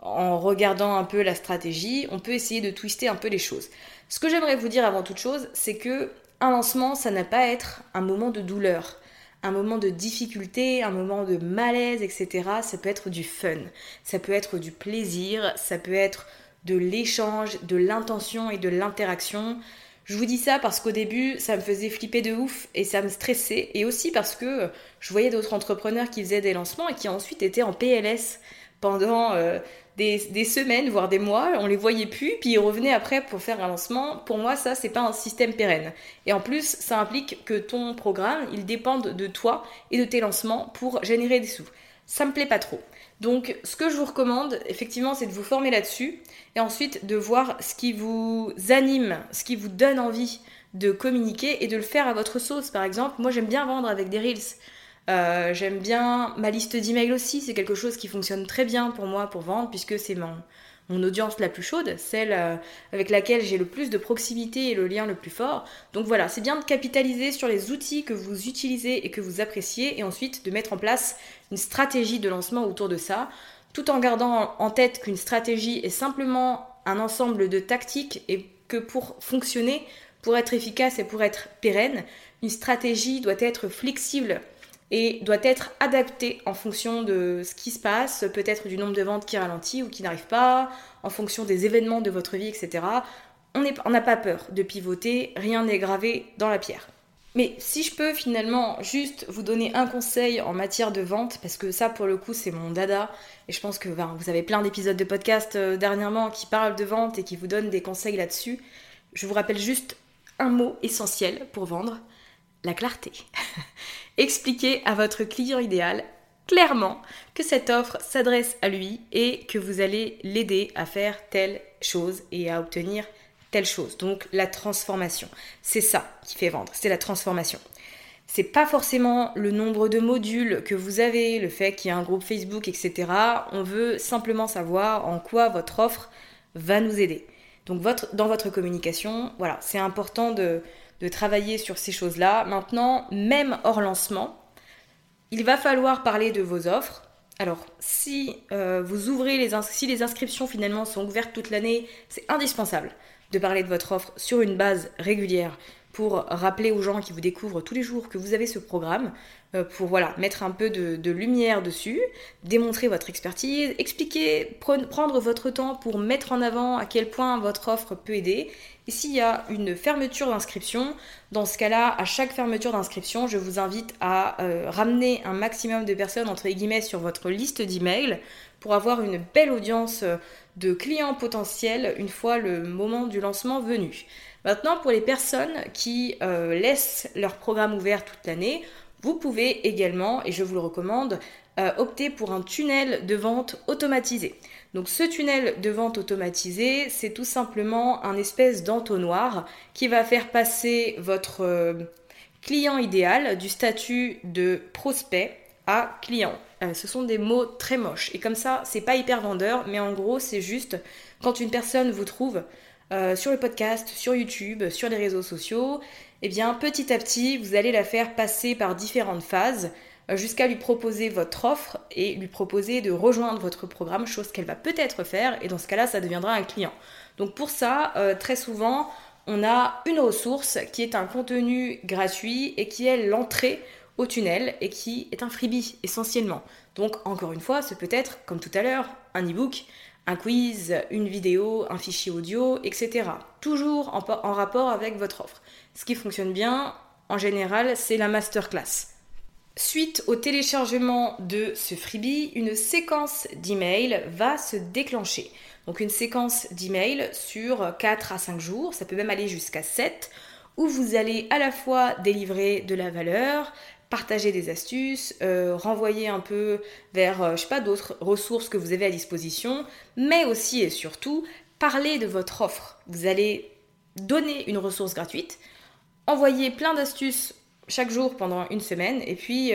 en regardant un peu la stratégie, on peut essayer de twister un peu les choses. Ce que j'aimerais vous dire avant toute chose, c'est que un lancement, ça n'a pas à être un moment de douleur, un moment de difficulté, un moment de malaise, etc. Ça peut être du fun, ça peut être du plaisir, ça peut être de l'échange, de l'intention et de l'interaction. Je vous dis ça parce qu'au début, ça me faisait flipper de ouf et ça me stressait. Et aussi parce que je voyais d'autres entrepreneurs qui faisaient des lancements et qui ensuite étaient en PLS pendant euh, des, semaines, voire des mois. On les voyait plus, puis ils revenaient après pour faire un lancement. Pour moi, ça, c'est pas un système pérenne. Et en plus, ça implique que ton programme, il dépende de toi et de tes lancements pour générer des sous. Ça me plaît pas trop. Donc, ce que je vous recommande, effectivement, c'est de vous former là-dessus et ensuite de voir ce qui vous anime, ce qui vous donne envie de communiquer et de le faire à votre sauce. Par exemple, moi j'aime bien vendre avec des reels. Euh, j'aime bien ma liste d'emails aussi, c'est quelque chose qui fonctionne très bien pour moi pour vendre puisque c'est mon, mon audience la plus chaude, celle euh, avec laquelle j'ai le plus de proximité et le lien le plus fort. Donc voilà, c'est bien de capitaliser sur les outils que vous utilisez et que vous appréciez et ensuite de mettre en place une stratégie de lancement autour de ça, tout en gardant en tête qu'une stratégie est simplement un ensemble de tactiques et que pour fonctionner, pour être efficace et pour être pérenne, une stratégie doit être flexible et doit être adapté en fonction de ce qui se passe, peut-être du nombre de ventes qui ralentit ou qui n'arrive pas, en fonction des événements de votre vie, etc. On n'a pas peur de pivoter, rien n'est gravé dans la pierre. Mais si je peux finalement juste vous donner un conseil en matière de vente, parce que ça pour le coup c'est mon dada, et je pense que ben, vous avez plein d'épisodes de podcast euh, dernièrement qui parlent de vente et qui vous donnent des conseils là-dessus, je vous rappelle juste un mot essentiel pour vendre, la clarté. Expliquez à votre client idéal clairement que cette offre s'adresse à lui et que vous allez l'aider à faire telle chose et à obtenir telle chose. Donc la transformation. C'est ça qui fait vendre, c'est la transformation. C'est pas forcément le nombre de modules que vous avez, le fait qu'il y ait un groupe Facebook, etc. On veut simplement savoir en quoi votre offre va nous aider. Donc votre, dans votre communication, voilà, c'est important de, de travailler sur ces choses-là. Maintenant, même hors lancement, il va falloir parler de vos offres. Alors, si euh, vous ouvrez les, si les inscriptions finalement sont ouvertes toute l'année, c'est indispensable de parler de votre offre sur une base régulière pour rappeler aux gens qui vous découvrent tous les jours que vous avez ce programme, euh, pour voilà, mettre un peu de, lumière dessus, démontrer votre expertise, expliquer, prendre votre temps pour mettre en avant à quel point votre offre peut aider. Et s'il y a une fermeture d'inscription, dans ce cas-là, à chaque fermeture d'inscription, je vous invite à euh, ramener un maximum de personnes entre guillemets sur votre liste d'emails pour avoir une belle audience de clients potentiels une fois le moment du lancement venu. Maintenant, pour les personnes qui euh, laissent leur programme ouvert toute l'année, vous pouvez également, et je vous le recommande, euh, opter pour un tunnel de vente automatisé. Donc ce tunnel de vente automatisé, c'est tout simplement un espèce d'entonnoir qui va faire passer votre euh, client idéal du statut de prospect à client. ce sont des mots très moches et comme ça, c'est pas hyper vendeur, mais en gros, c'est juste quand une personne vous trouve euh, sur le podcast, sur YouTube, sur les réseaux sociaux, eh bien petit à petit, vous allez la faire passer par différentes phases euh, jusqu'à lui proposer votre offre et lui proposer de rejoindre votre programme, chose qu'elle va peut-être faire, et dans ce cas-là, ça deviendra un client. Donc pour ça, euh, très souvent, on a une ressource qui est un contenu gratuit et qui est l'entrée au tunnel et qui est un freebie essentiellement. Donc encore une fois, ce peut être, comme tout à l'heure, un e-book, un quiz, une vidéo, un fichier audio, etc. Toujours en, rapport avec votre offre. Ce qui fonctionne bien, en général, c'est la masterclass. Suite au téléchargement de ce freebie, une séquence d'emails va se déclencher. Donc une séquence d'emails sur 4 à 5 jours, ça peut même aller jusqu'à 7, où vous allez à la fois délivrer de la valeur, partager des astuces, euh, renvoyer un peu vers, euh, pas, d'autres ressources que vous avez à disposition, mais aussi et surtout parler de votre offre. Vous allez donner une ressource gratuite, envoyer plein d'astuces chaque jour pendant une semaine, et puis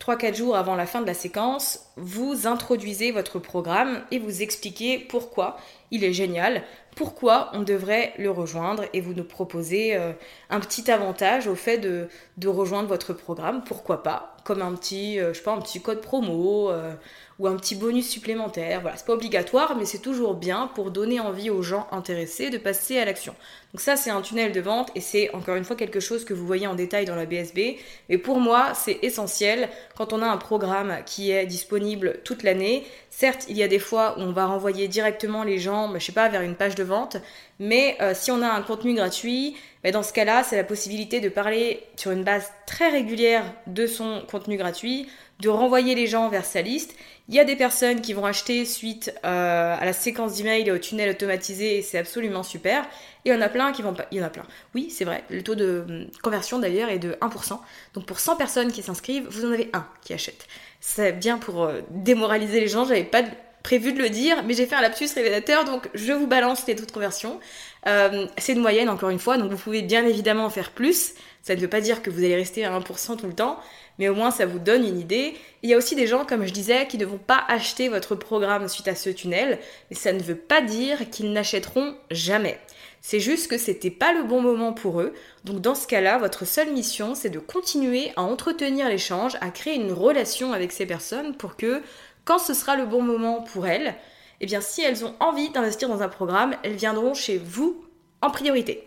3-4 euh, jours avant la fin de la séquence, vous introduisez votre programme et vous expliquez pourquoi il est génial, pourquoi on devrait le rejoindre et vous nous proposez euh, un petit avantage au fait de, rejoindre votre programme, pourquoi pas, comme un petit, euh, je sais pas, un petit code promo euh, ou un petit bonus supplémentaire. Voilà, c'est pas obligatoire, mais c'est toujours bien pour donner envie aux gens intéressés de passer à l'action. Donc ça, c'est un tunnel de vente et c'est encore une fois quelque chose que vous voyez en détail dans la BSB. Mais pour moi, c'est essentiel quand on a un programme qui est disponible toute l'année. Certes, il y a des fois où on va renvoyer directement les gens, bah, je sais pas, vers une page de vente, mais euh, si on a un contenu gratuit, bah, dans ce cas-là, c'est la possibilité de parler sur une base très régulière de son contenu gratuit, de renvoyer les gens vers sa liste. Il y a des personnes qui vont acheter suite euh, à la séquence d'email et au tunnel automatisé c'est absolument super. Et il y en a plein qui vont pas. Il y en a plein. Oui, c'est vrai. Le taux de hum, conversion d'ailleurs est de 1%. Donc pour 100 personnes qui s'inscrivent, vous en avez un qui achète. C'est bien pour euh, démoraliser les gens. J'avais pas prévu de le dire, mais j'ai fait un lapsus révélateur, donc je vous balance les taux de conversion. Euh, c'est une moyenne, encore une fois, donc vous pouvez bien évidemment en faire plus. Ça ne veut pas dire que vous allez rester à 1% tout le temps, mais au moins ça vous donne une idée. Il y a aussi des gens, comme je disais, qui ne vont pas acheter votre programme suite à ce tunnel, mais ça ne veut pas dire qu'ils n'achèteront jamais. C'est juste que c'était pas le bon moment pour eux. Donc dans ce cas-là, votre seule mission, c'est de continuer à entretenir l'échange, à créer une relation avec ces personnes pour que quand ce sera le bon moment pour elles, eh bien si elles ont envie d'investir dans un programme, elles viendront chez vous en priorité.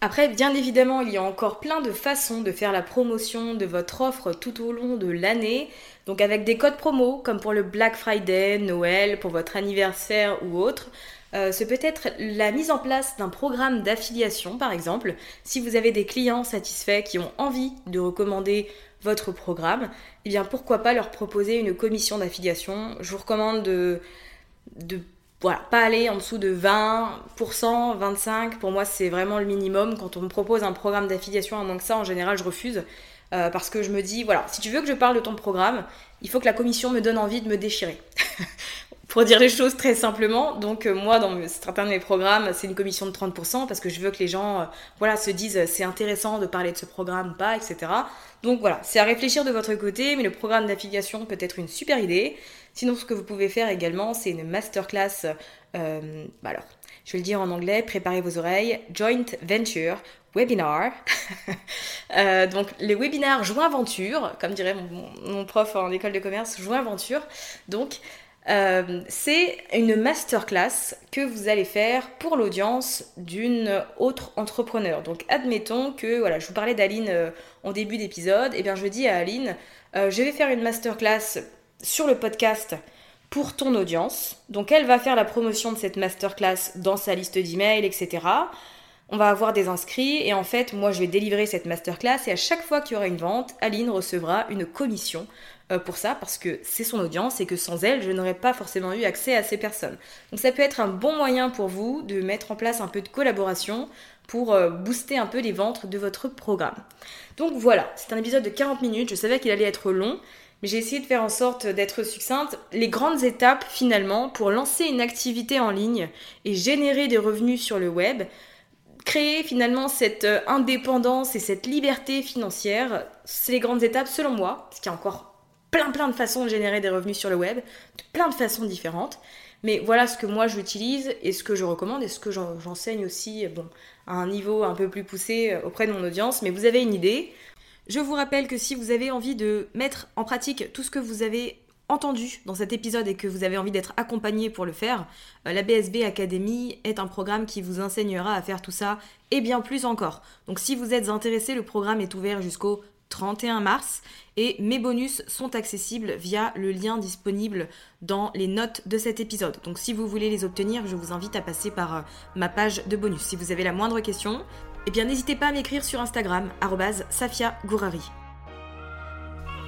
Après, bien évidemment, il y a encore plein de façons de faire la promotion de votre offre tout au long de l'année. Donc avec des codes promo, comme pour le Black Friday, Noël, pour votre anniversaire ou autre. Euh, ce peut être la mise en place d'un programme d'affiliation, par exemple. Si vous avez des clients satisfaits qui ont envie de recommander votre programme, eh pourquoi pas leur proposer une commission d'affiliation. Je vous recommande de, de voilà, pas aller en dessous de 20%, 25%. Pour moi, c'est vraiment le minimum. Quand on me propose un programme d'affiliation à moins que ça, en général, je refuse. Euh, parce que je me dis, voilà, si tu veux que je parle de ton programme, il faut que la commission me donne envie de me déchirer. pour dire les choses très simplement. Donc euh, moi, dans certains de mes programmes, c'est une commission de 30% parce que je veux que les gens euh, voilà, se disent euh, c'est intéressant de parler de ce programme ou pas, etc. Donc voilà, c'est à réfléchir de votre côté, mais le programme d'affiliation peut être une super idée. Sinon, ce que vous pouvez faire également, c'est une masterclass. Euh, bah alors, je vais le dire en anglais, préparez vos oreilles. Joint Venture Webinar. euh, donc, les webinaires joint venture, comme dirait mon, mon prof en école de commerce, joint venture. Donc, euh, c'est une masterclass que vous allez faire pour l'audience d'une autre entrepreneur. Donc admettons que, voilà, je vous parlais d'Aline euh, en début d'épisode, et eh bien je dis à Aline, euh, je vais faire une masterclass sur le podcast pour ton audience. Donc elle va faire la promotion de cette masterclass dans sa liste d'emails, etc. On va avoir des inscrits et en fait, moi je vais délivrer cette masterclass et à chaque fois qu'il y aura une vente, Aline recevra une commission pour ça parce que c'est son audience et que sans elle, je n'aurais pas forcément eu accès à ces personnes. Donc ça peut être un bon moyen pour vous de mettre en place un peu de collaboration pour euh, booster un peu les ventes de votre programme. Donc voilà, c'est un épisode de 40 minutes, je savais qu'il allait être long, mais j'ai essayé de faire en sorte d'être succincte. Les grandes étapes finalement pour lancer une activité en ligne et générer des revenus sur le web, créer finalement cette euh, indépendance et cette liberté financière, c'est les grandes étapes selon moi, qu'il y a encore plein plein de façons de générer des revenus sur le web, de plein de façons différentes. Mais voilà ce que moi j'utilise et ce que je recommande et ce que j'enseigne aussi bon, à un niveau un peu plus poussé euh, auprès de mon audience. Mais vous avez une idée? Je vous rappelle que si vous avez envie de mettre en pratique tout ce que vous avez entendu dans cet épisode et que vous avez envie d'être accompagné pour le faire, euh, la BSB Academy est un programme qui vous enseignera à faire tout ça et bien plus encore. Donc si vous êtes intéressé, le programme est ouvert jusqu'au 31 mars et mes bonus sont accessibles via le lien disponible dans les notes de cet épisode. Donc si vous voulez les obtenir, je vous invite à passer par euh, ma page de bonus. Si vous avez la moindre question, eh bien n'hésitez pas à m'écrire sur Instagram Safia Gourari.